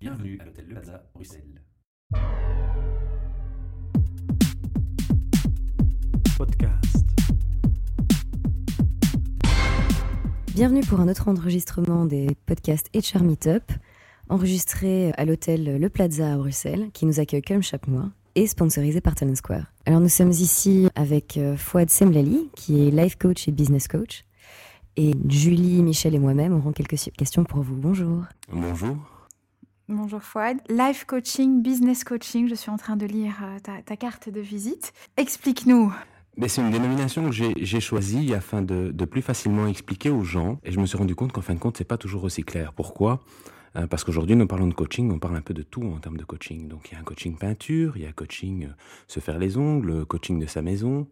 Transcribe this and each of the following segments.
Bienvenue à l'hôtel Le Plaza, Bruxelles. Podcast. Bienvenue pour un autre enregistrement des podcasts HR Meetup, enregistré à l'hôtel Le Plaza à Bruxelles, qui nous accueille comme chaque mois, et sponsorisé par Talent Square. Alors nous sommes ici avec euh, Fouad Semlali, qui est life coach et business coach, et Julie, Michel et moi-même aurons quelques questions pour vous. Bonjour. Bonjour. Bonjour Fouad. Life coaching, business coaching, je suis en train de lire euh, ta, carte de visite. Explique-nous. Mais c'est une dénomination que j'ai choisie afin de, plus facilement expliquer aux gens. Et je me suis rendu compte qu'en fin de compte, c'est pas toujours aussi clair. Pourquoi? Euh, Parce qu'aujourd'hui, nous parlons de coaching, on parle un peu de tout en termes de coaching. Donc, il y a un coaching peinture, il y a coaching euh, se faire les ongles, coaching de sa maison.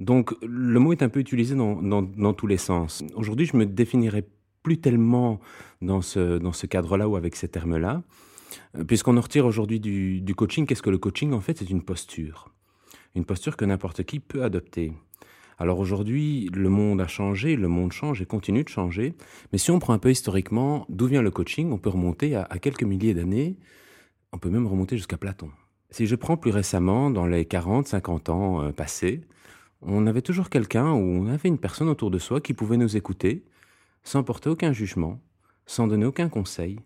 Donc, le mot est un peu utilisé dans, dans tous les sens. Aujourd'hui, je me définirais plus tellement dans ce, dans ce cadre-là ou avec ces termes-là, euh, puisqu'on en retire aujourd'hui du, coaching. Qu'est-ce que le coaching En fait, c'est une posture. Une posture que n'importe qui peut adopter. Alors aujourd'hui, le monde a changé, le monde change et continue de changer. Mais si on prend un peu historiquement d'où vient le coaching, on peut remonter à, à quelques milliers d'années. On peut même remonter jusqu'à Platon. Si je prends plus récemment, dans les 40, 50 ans euh, passés, on avait toujours quelqu'un ou on avait une personne autour de soi qui pouvait nous écouter sans porter aucun jugement, sans donner aucun conseil,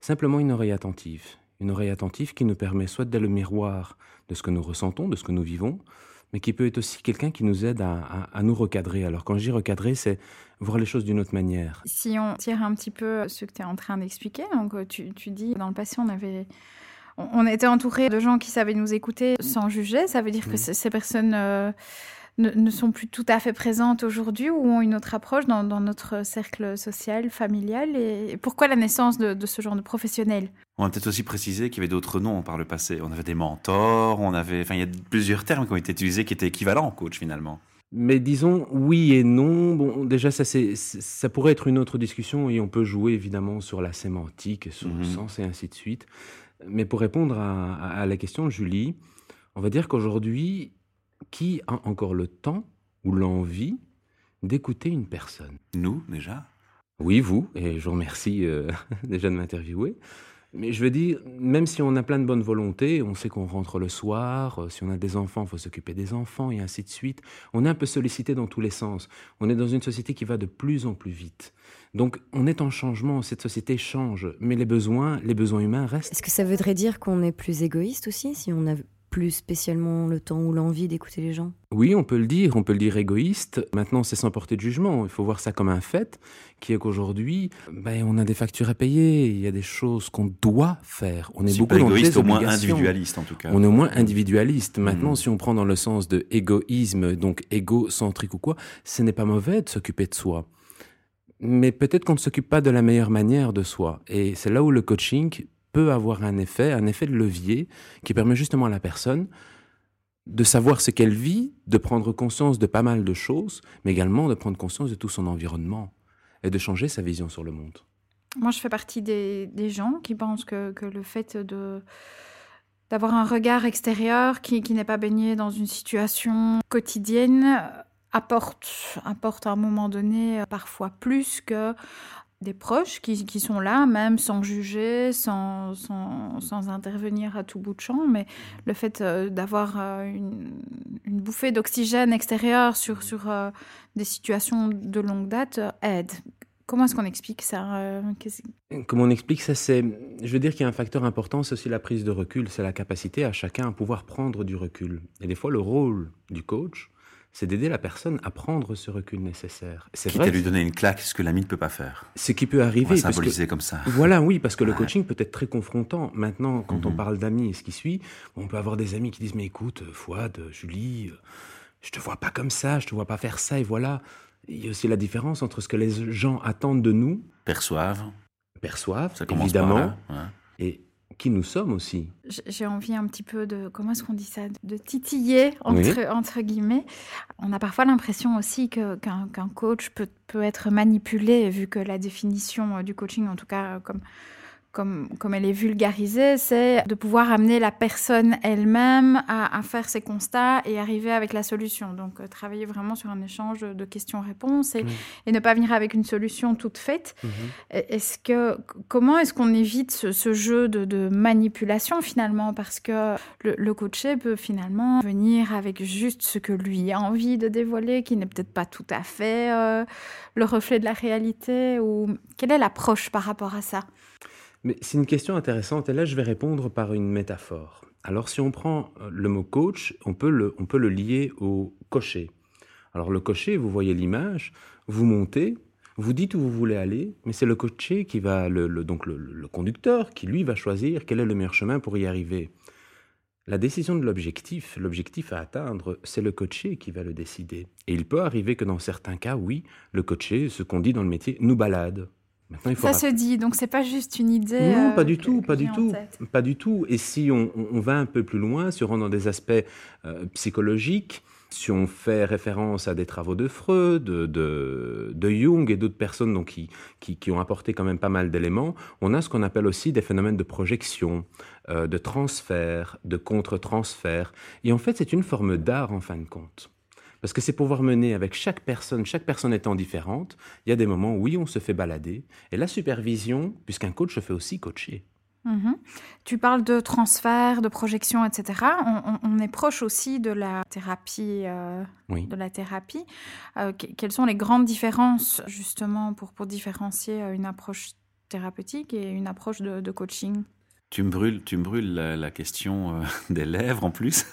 simplement une oreille attentive. Une oreille attentive qui nous permet soit d'être le miroir de ce que nous ressentons, de ce que nous vivons, mais qui peut être aussi quelqu'un qui nous aide à, à, à, nous recadrer. Alors quand je dis recadrer, c'est voir les choses d'une autre manière. Si on tire un petit peu ce que tu es en train d'expliquer, donc tu, tu dis dans le passé on avait on était entouré de gens qui savaient nous écouter sans juger. Ça veut dire que ces personnes euh, ne, ne, sont plus tout à fait présentes aujourd'hui ou ont une autre approche dans, dans, notre cercle social, familial. Et pourquoi la naissance de, de ce genre de professionnels On va peut-être aussi préciser qu'il y avait d'autres noms par le passé. On avait des mentors, on avait, enfin, il y a plusieurs termes qui ont été utilisés qui étaient équivalents au coach finalement. Mais disons oui et non. Bon, déjà, ça, c'est, ça pourrait être une autre discussion et on peut jouer évidemment sur la sémantique, sur mmh. le sens et ainsi de suite. Mais pour répondre à, à, la question de Julie, on va dire qu'aujourd'hui, qui a encore le temps ou l'envie d'écouter une personne? Nous, déjà Oui, vous, et je vous remercie euh, déjà de m'interviewer. Mais je veux dire, même si on a plein de bonne volonté, on sait qu'on rentre le soir, euh, si on a des enfants, il faut s'occuper des enfants, et ainsi de suite. On est un peu sollicité dans tous les sens. On est dans une société qui va de plus en plus vite. Donc, on est en changement, cette société change, mais les besoins, les besoins humains restent. Est-ce que ça voudrait dire qu'on est plus égoïste aussi, si on a plus spécialement le temps ou l'envie d'écouter les gens Oui, on peut le dire, on peut le dire égoïste. Maintenant, c'est sans porter de jugement. Il faut voir ça comme un fait, qui est qu'aujourd'hui, ben, on a des factures à payer, il y a des choses qu'on doit faire. On est si beaucoup dans égoïste, des au moins individualiste en tout cas. On est au moins individualiste. Maintenant, mmh. si on prend dans le sens de égoïsme, donc égocentrique ou quoi, ce n'est pas mauvais de s'occuper de soi. Mais peut-être qu'on ne s'occupe pas de la meilleure manière de soi. Et c'est là où le coaching peut avoir un effet, un effet de levier qui permet justement à la personne de savoir ce qu'elle vit, de prendre conscience de pas mal de choses, mais également de prendre conscience de tout son environnement et de changer sa vision sur le monde. Moi, je fais partie des, gens qui pensent que, le fait d'avoir un regard extérieur qui, qui n'est pas baigné dans une situation quotidienne apporte, apporte à un moment donné parfois plus que des proches qui, qui, sont là, même sans juger, sans, sans, sans, intervenir à tout bout de champ, mais le fait euh, d'avoir euh, une, une, bouffée d'oxygène extérieur sur, sur euh, des situations de longue date aide. Comment est-ce qu'on explique ça Comment on explique ça C'est, je veux dire qu'il y a un facteur important, c'est aussi la prise de recul, c'est la capacité à chacun à pouvoir prendre du recul. Et des fois, le rôle du coach, c'est d'aider la personne à prendre ce recul nécessaire. C'est Quitte vrai. à lui donner une claque, ce que l'ami ne peut pas faire. Ce qui peut arriver. On va symboliser que, comme ça. Voilà, oui, parce que ouais. le coaching peut être très confrontant. Maintenant, quand mm -hmm. on parle d'amis et ce qui suit, on peut avoir des amis qui disent, mais écoute, Fouad, Julie, je te vois pas comme ça, je te vois pas faire ça, et voilà. Il y a aussi la différence entre ce que les gens attendent de nous. Perçoivent. Perçoivent, ça évidemment. Ouais. Et qui nous sommes aussi. J'ai envie un petit peu de, comment est-ce qu'on dit ça, de titiller, entre, oui. entre guillemets. On a parfois l'impression aussi qu'un qu qu coach peut, peut être manipulé, vu que la définition du coaching, en tout cas, comme, comme, comme elle est vulgarisée, c'est de pouvoir amener la personne elle-même à, à, faire ses constats et arriver avec la solution. Donc, euh, travailler vraiment sur un échange de questions-réponses et, et, ne pas venir avec une solution toute faite. Mm -hmm. Est-ce que, comment est-ce qu'on évite ce, ce jeu de, de, manipulation finalement? Parce que le, le coaché peut finalement venir avec juste ce que lui a envie de dévoiler, qui n'est peut-être pas tout à fait euh, le reflet de la réalité ou quelle est l'approche par rapport à ça? Mais c'est une question intéressante et là je vais répondre par une métaphore. Alors si on prend euh, le mot coach, on peut le, on peut le lier au cocher. Alors le cocher, vous voyez l'image, vous montez, vous dites où vous voulez aller, mais c'est le cocher qui va, le, donc le, le, conducteur, qui lui va choisir quel est le meilleur chemin pour y arriver. La décision de l'objectif, l'objectif à atteindre, c'est le coaché qui va le décider. Et il peut arriver que dans certains cas, oui, le coaché, ce qu'on dit dans le métier, nous balade. Maintenant, il faut ça se dit, donc c'est pas juste une idée. Non, euh, pas du tout, pas du tout, pas du tout. Et si on, on, va un peu plus loin, si on rentre dans des aspects euh, psychologiques, si on fait référence à des travaux de Freud, de, de, de Jung et d'autres personnes donc, qui, qui, qui, ont apporté quand même pas mal d'éléments, on a ce qu'on appelle aussi des phénomènes de projection, euh, de transfert, de contre-transfert. Et en fait, c'est une forme d'art en fin de compte. Parce que c'est pouvoir mener avec chaque personne, chaque personne étant différente, il y a des moments où oui, on se fait balader. Et la supervision, puisqu'un coach se fait aussi coacher. Mmh. Tu parles de transfert, de projection, etc. On, on, on, est proche aussi de la thérapie. Euh, oui. De la thérapie. Euh, quelles sont les grandes différences justement pour, pour différencier une approche thérapeutique et une approche de, de coaching? Tu me brûles, tu me brûles la, la question euh, des lèvres en plus,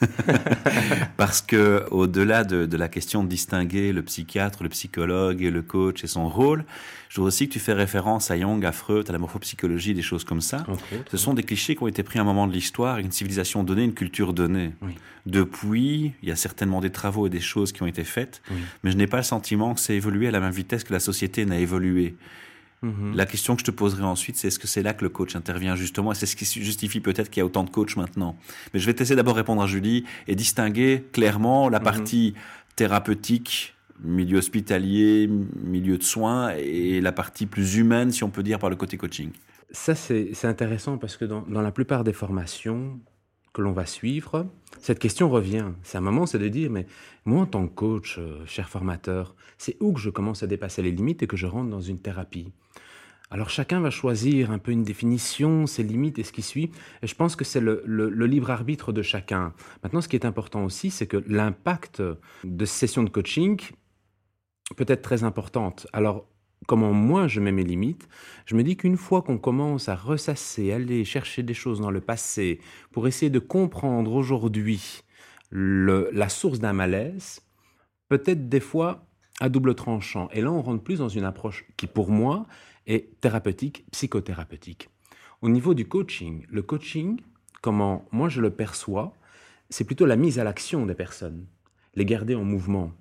parce que au-delà de, de, la question de distinguer le psychiatre, le psychologue et le coach et son rôle, je voudrais aussi que tu fais référence à Jung, à Freud, à la morphopsychologie, des choses comme ça. Okay, Ce sont des clichés qui ont été pris à un moment de l'histoire, une civilisation donnée, une culture donnée. Oui. Depuis, il y a certainement des travaux et des choses qui ont été faites, oui. mais je n'ai pas le sentiment que c'est évolué à la même vitesse que la société n'a évolué. Mmh. La question que je te poserai ensuite, c'est est-ce que c'est là que le coach intervient justement Et c'est ce qui justifie peut-être qu'il y a autant de coachs maintenant. Mais je vais t'essayer d'abord répondre à Julie et distinguer clairement la partie mmh. thérapeutique, milieu hospitalier, milieu de soins, et la partie plus humaine, si on peut dire, par le côté coaching. Ça, c'est intéressant parce que dans, dans la plupart des formations que l'on va suivre, cette question revient. C'est un moment, c'est de dire, mais moi, en tant que coach, euh, cher formateur, c'est où que je commence à dépasser les limites et que je rentre dans une thérapie? Alors chacun va choisir un peu une définition, ses limites et ce qui suit. Et je pense que c'est le, libre arbitre de chacun. Maintenant, ce qui est important aussi, c'est que l'impact de ces sessions de coaching peut être très importante. Alors, comment moi je mets mes limites, je me dis qu'une fois qu'on commence à ressasser, aller chercher des choses dans le passé pour essayer de comprendre aujourd'hui la source d'un malaise, peut-être des fois à double tranchant. Et là, on rentre plus dans une approche qui, pour moi, et thérapeutique, psychothérapeutique. Au niveau du coaching, le coaching, comment moi je le perçois, c'est plutôt la mise à l'action des personnes, les garder en mouvement.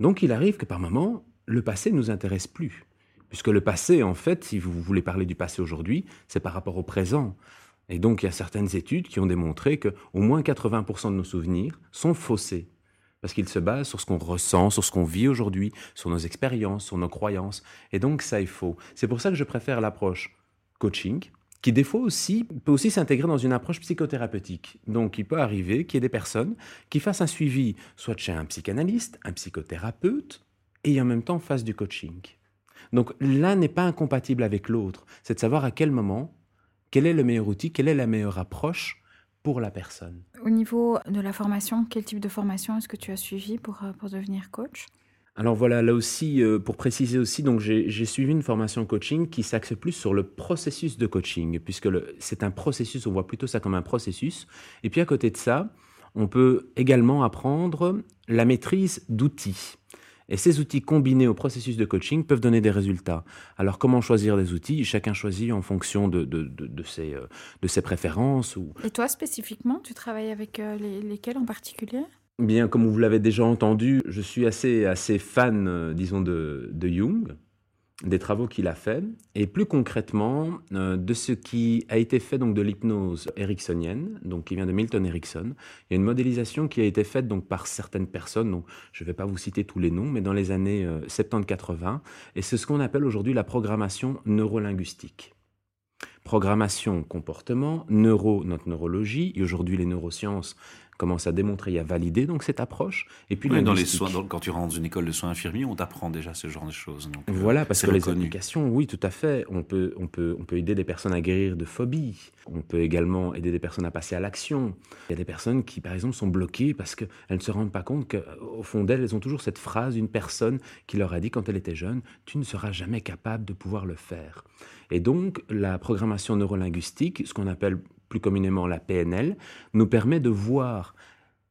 Donc il arrive que par moment, le passé ne nous intéresse plus. Puisque le passé, en fait, si vous voulez parler du passé aujourd'hui, c'est par rapport au présent. Et donc il y a certaines études qui ont démontré que au moins 80% de nos souvenirs sont faussés parce qu'il se base sur ce qu'on ressent, sur ce qu'on vit aujourd'hui, sur nos expériences, sur nos croyances. Et donc ça est faux. C'est pour ça que je préfère l'approche coaching, qui des fois aussi peut aussi s'intégrer dans une approche psychothérapeutique. Donc il peut arriver qu'il y ait des personnes qui fassent un suivi, soit chez un psychanalyste, un psychothérapeute, et en même temps fassent du coaching. Donc l'un n'est pas incompatible avec l'autre. C'est de savoir à quel moment, quel est le meilleur outil, quelle est la meilleure approche pour la personne. Au niveau de la formation, quel type de formation est-ce que tu as suivi pour, euh, pour devenir coach? Alors voilà, là aussi, euh, pour préciser aussi, donc j'ai suivi une formation coaching qui s'axe plus sur le processus de coaching, puisque c'est un processus, on voit plutôt ça comme un processus. Et puis à côté de ça, on peut également apprendre la maîtrise d'outils. Et ces outils combinés au processus de coaching peuvent donner des résultats. Alors comment choisir des outils? Chacun choisit en fonction de, de, de, de ses, euh, de ses préférences. Ou... Et toi spécifiquement, tu travailles avec euh, les, lesquels en particulier? Bien, comme vous l'avez déjà entendu, je suis assez, assez fan, euh, disons, de, de Jung, des travaux qu'il a fait, et plus concrètement euh, de ce qui a été fait donc de l'hypnose ericksonienne, donc qui vient de Milton Erickson. Il y a une modélisation qui a été faite donc par certaines personnes, donc je ne vais pas vous citer tous les noms, mais dans les années euh, 70-80, et c'est ce qu'on appelle aujourd'hui la programmation neurolinguistique. Programmation, comportement, neuro, notre neurologie, et aujourd'hui les neurosciences commence à démontrer et à valider donc cette approche. Et puis dans les soins, quand tu rentres dans une école de soins infirmiers, on t'apprend déjà ce genre de choses. Donc, euh, voilà, parce que les applications, oui, tout à fait. On peut, on peut, on peut aider des personnes à guérir de phobies. On peut également aider des personnes à passer à l'action. Il y a des personnes qui, par exemple, sont bloquées parce qu'elles ne se rendent pas compte qu'au fond d'elles, elles ont toujours cette phrase d'une personne qui leur a dit quand elle était jeune, tu ne seras jamais capable de pouvoir le faire. Et donc, la programmation neurolinguistique, ce qu'on appelle plus communément la PNL, nous permet de voir,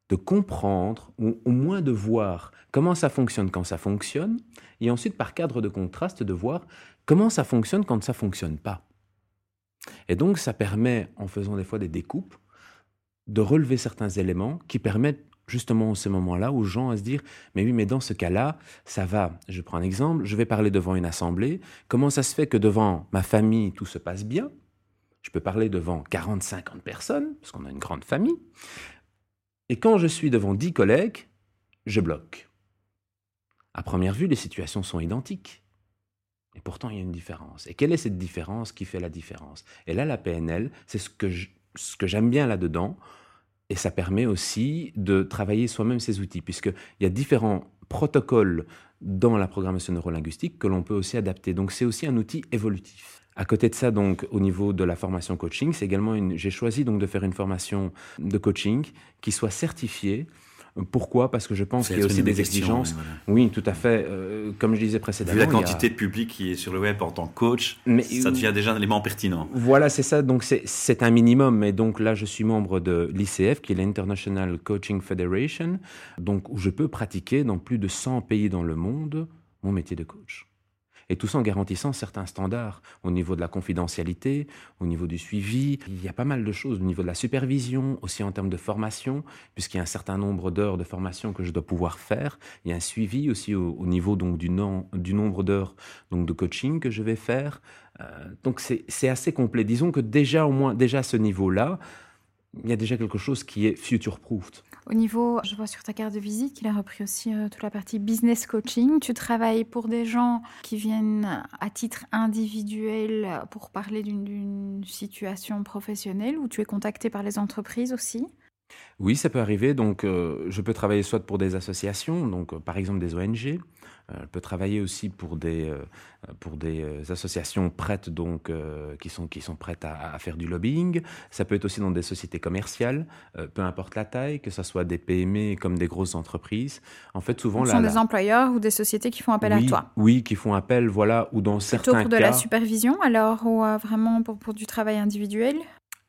de comprendre, ou au moins de voir comment ça fonctionne quand ça fonctionne, et ensuite par cadre de contraste de voir comment ça fonctionne quand ça fonctionne pas. Et donc ça permet, en faisant des fois des découpes, de relever certains éléments qui permettent justement en ce moment-là aux gens à se dire mais oui mais dans ce cas-là ça va. Je prends un exemple je vais parler devant une assemblée. Comment ça se fait que devant ma famille tout se passe bien? Je peux parler devant 40, 50 personnes, parce qu'on a une grande famille. Et quand je suis devant 10 collègues, je bloque. À première vue, les situations sont identiques. Et pourtant, il y a une différence. Et quelle est cette différence qui fait la différence? Et là, la PNL, c'est ce que j'aime bien là-dedans. Et ça permet aussi de travailler soi-même ces outils, puisqu'il y a différents protocoles dans la programmation neurolinguistique que l'on peut aussi adapter. Donc c'est aussi un outil évolutif. À côté de ça, donc, au niveau de la formation coaching, c'est également une. J'ai choisi donc de faire une formation de coaching qui soit certifiée. Pourquoi? Parce que je pense qu'il y a aussi des exigences. Oui, tout à fait. Euh, comme je disais précédemment. Vu la quantité de public qui est sur le web en tant que coach, mais, ça devient déjà un élément pertinent. Voilà, c'est ça. Donc c'est un minimum. Mais donc là, je suis membre de l'ICF, qui est l'International Coaching Federation, donc où je peux pratiquer dans plus de 100 pays dans le monde mon métier de coach. Et tout ça en garantissant certains standards au niveau de la confidentialité, au niveau du suivi. Il y a pas mal de choses au niveau de la supervision, aussi en termes de formation, puisqu'il y a un certain nombre d'heures de formation que je dois pouvoir faire. Il y a un suivi aussi au, niveau donc du, nombre d'heures donc de coaching que je vais faire. Euh, donc c'est assez complet. Disons que déjà au moins déjà à ce niveau-là, il y a déjà quelque chose qui est future-proofed. Au niveau, je vois sur ta carte de visite qu'il a repris aussi euh, toute la partie business coaching. Tu travailles pour des gens qui viennent à titre individuel pour parler d'une situation professionnelle ou tu es contacté par les entreprises aussi? Oui, ça peut arriver. Donc, euh, je peux travailler soit pour des associations, donc euh, par exemple des ONG. Je peux travailler aussi pour des, pour des associations prêtes, donc qui sont qui sont prêtes à, faire du lobbying. Ça peut être aussi dans des sociétés commerciales, peu importe la taille, que ce soit des PME comme des grosses entreprises. En fait, souvent, ce sont des employeurs ou des sociétés qui font appel à toi? Oui, qui font appel, voilà, ou dans certains cas. Plutôt pour de la supervision, alors, ou vraiment pour, pour du travail individuel?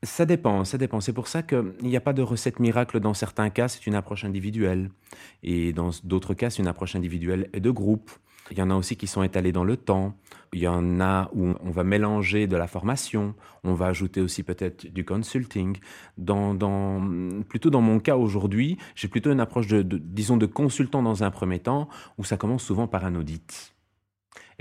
Ça dépend, ça dépend. C'est pour ça qu'il n'y a pas de recette miracle. Dans certains cas, c'est une approche individuelle. Et dans d'autres cas, c'est une approche individuelle et de groupe. Il y en a aussi qui sont étalés dans le temps. Il y en a où on va mélanger de la formation. On va ajouter aussi peut-être du consulting. Dans, dans, plutôt dans mon cas aujourd'hui, j'ai plutôt une approche de, disons, de consultant dans un premier temps, où ça commence souvent par un audit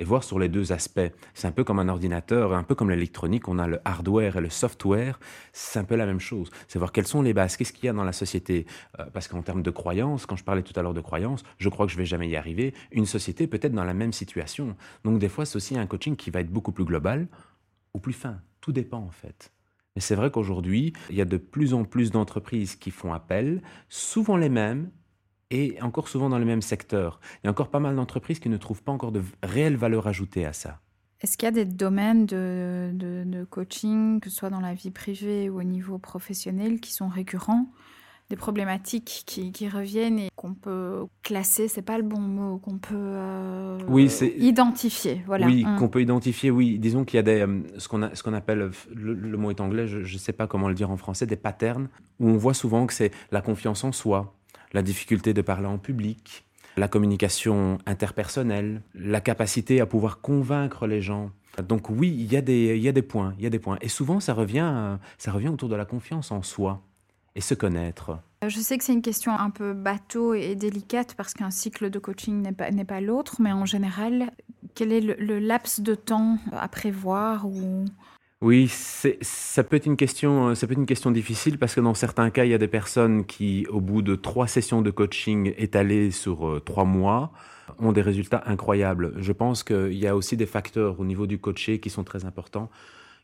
et voir sur les deux aspects. C'est un peu comme un ordinateur, un peu comme l'électronique, on a le hardware et le software, c'est un peu la même chose. C'est voir quelles sont les bases, qu'est-ce qu'il y a dans la société. Euh, parce qu'en termes de croyances, quand je parlais tout à l'heure de croyances, je crois que je vais jamais y arriver. Une société peut être dans la même situation. Donc des fois, c'est aussi un coaching qui va être beaucoup plus global ou plus fin. Tout dépend en fait. Mais c'est vrai qu'aujourd'hui, il y a de plus en plus d'entreprises qui font appel, souvent les mêmes, et encore souvent dans le même secteur. Il y a encore pas mal d'entreprises qui ne trouvent pas encore de réelle valeur ajoutée à ça. Est-ce qu'il y a des domaines de, de, coaching, que ce soit dans la vie privée ou au niveau professionnel, qui sont récurrents des problématiques qui, qui reviennent et qu'on peut classer, c'est pas le bon mot, qu'on peut euh, oui, identifier. Voilà. Oui, hum. qu'on peut identifier, oui. Disons qu'il y a des, euh, ce qu'on appelle, le, le, mot est anglais, je ne sais pas comment le dire en français, des patterns, où on voit souvent que c'est la confiance en soi, la difficulté de parler en public, la communication interpersonnelle, la capacité à pouvoir convaincre les gens. Donc oui, il y a des, il y a des points, il y a des points. Et souvent, ça revient, ça revient autour de la confiance en soi et se connaître. Je sais que c'est une question un peu bateau et délicate parce qu'un cycle de coaching n'est pas, n'est pas l'autre, mais en général, quel est le, le, laps de temps à prévoir ou oui, ça peut être une question, euh, ça peut être une question difficile parce que dans certains cas, il y a des personnes qui, au bout de trois sessions de coaching étalées sur euh, trois mois, ont des résultats incroyables. Je pense qu'il y a aussi des facteurs au niveau du coaché qui sont très importants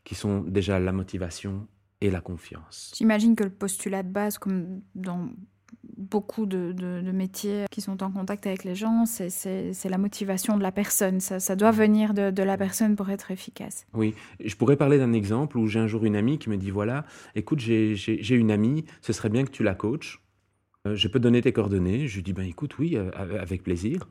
qui sont déjà la motivation et la confiance. J'imagine que le postulat de base, comme dans beaucoup de, métiers qui sont en contact avec les gens, c'est la motivation de la personne. Ça, doit venir de, la personne pour être efficace. Oui, je pourrais parler d'un exemple où j'ai un jour une amie qui me dit, voilà, écoute, j'ai une amie, ce serait bien que tu la coaches. Euh, je peux donner tes coordonnées. Je lui dis, ben écoute, oui, euh, avec plaisir.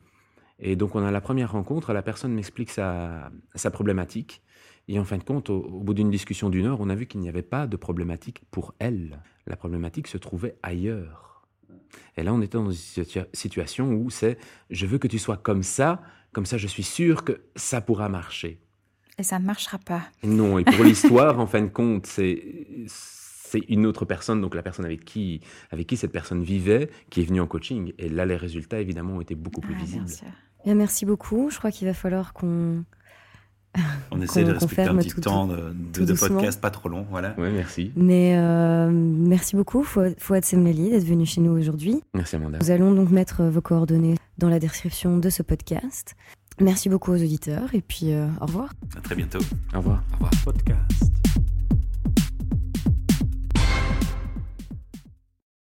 Et donc on a la première rencontre, la personne m'explique sa, sa problématique. Et en fin de compte, au, bout d'une discussion d'une heure, on a vu qu'il n'y avait pas de problématique pour elle. La problématique se trouvait ailleurs. Et là, on était dans une situation où c'est je veux que tu sois comme ça, comme ça je suis sûr que ça pourra marcher. Et ça ne marchera pas. Non, et pour l'histoire, en fin de compte, c'est c'est une autre personne, donc la personne avec qui, avec qui cette personne vivait, qui est venue en coaching. Et là, les résultats, évidemment, ont été beaucoup plus ah, visibles. Bien, merci beaucoup. Je crois qu'il va falloir qu'on on essaie de respecter un petit temps de, de, podcast pas trop long, voilà. Oui, merci. Mais euh, merci beaucoup, Fouad Semlali, d'être venu chez nous aujourd'hui. Merci Amanda. Nous allons donc mettre vos coordonnées dans la description de ce podcast. Merci beaucoup aux auditeurs et puis euh, au revoir. À très bientôt. Au revoir. Au revoir. Podcast.